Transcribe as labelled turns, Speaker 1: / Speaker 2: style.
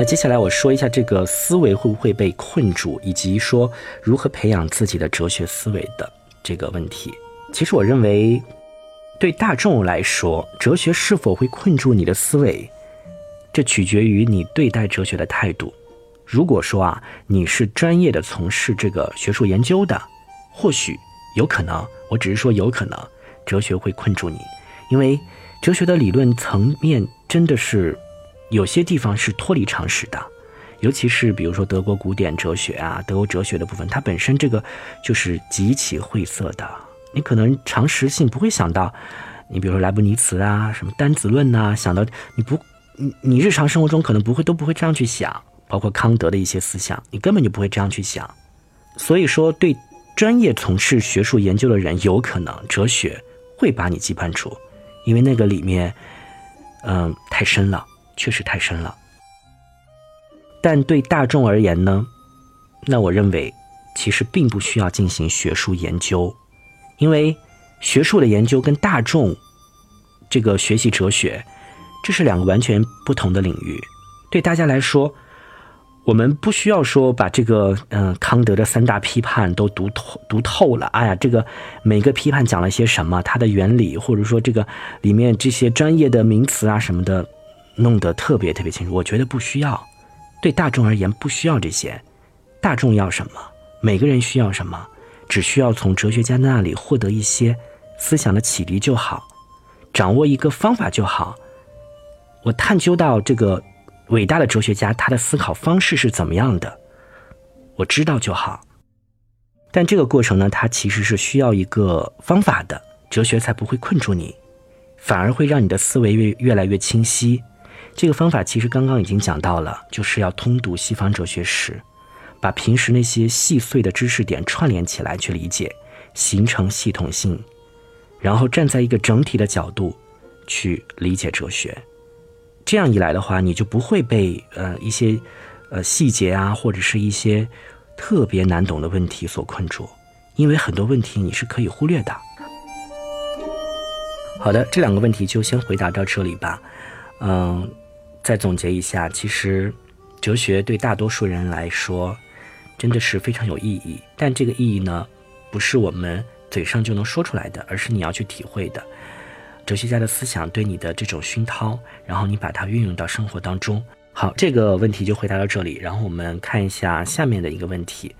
Speaker 1: 那接下来我说一下这个思维会不会被困住，以及说如何培养自己的哲学思维的这个问题。其实我认为，对大众来说，哲学是否会困住你的思维，这取决于你对待哲学的态度。如果说啊，你是专业的从事这个学术研究的，或许有可能，我只是说有可能，哲学会困住你，因为哲学的理论层面真的是。有些地方是脱离常识的，尤其是比如说德国古典哲学啊，德国哲学的部分，它本身这个就是极其晦涩的。你可能常识性不会想到，你比如说莱布尼茨啊，什么单子论呐，想到你不，你你日常生活中可能不会都不会这样去想，包括康德的一些思想，你根本就不会这样去想。所以说，对专业从事学术研究的人，有可能哲学会把你羁绊住，因为那个里面，嗯，太深了。确实太深了，但对大众而言呢？那我认为，其实并不需要进行学术研究，因为学术的研究跟大众这个学习哲学，这是两个完全不同的领域。对大家来说，我们不需要说把这个嗯康德的三大批判都读透读透了。哎呀，这个每个批判讲了些什么，它的原理，或者说这个里面这些专业的名词啊什么的。弄得特别特别清楚，我觉得不需要。对大众而言，不需要这些。大众要什么？每个人需要什么？只需要从哲学家那里获得一些思想的启迪就好，掌握一个方法就好。我探究到这个伟大的哲学家他的思考方式是怎么样的，我知道就好。但这个过程呢，它其实是需要一个方法的，哲学才不会困住你，反而会让你的思维越越来越清晰。这个方法其实刚刚已经讲到了，就是要通读西方哲学史，把平时那些细碎的知识点串联起来去理解，形成系统性，然后站在一个整体的角度去理解哲学。这样一来的话，你就不会被呃一些呃细节啊，或者是一些特别难懂的问题所困住，因为很多问题你是可以忽略的。好的，这两个问题就先回答到这里吧，嗯。再总结一下，其实，哲学对大多数人来说，真的是非常有意义。但这个意义呢，不是我们嘴上就能说出来的，而是你要去体会的。哲学家的思想对你的这种熏陶，然后你把它运用到生活当中。好，这个问题就回答到这里。然后我们看一下下面的一个问题。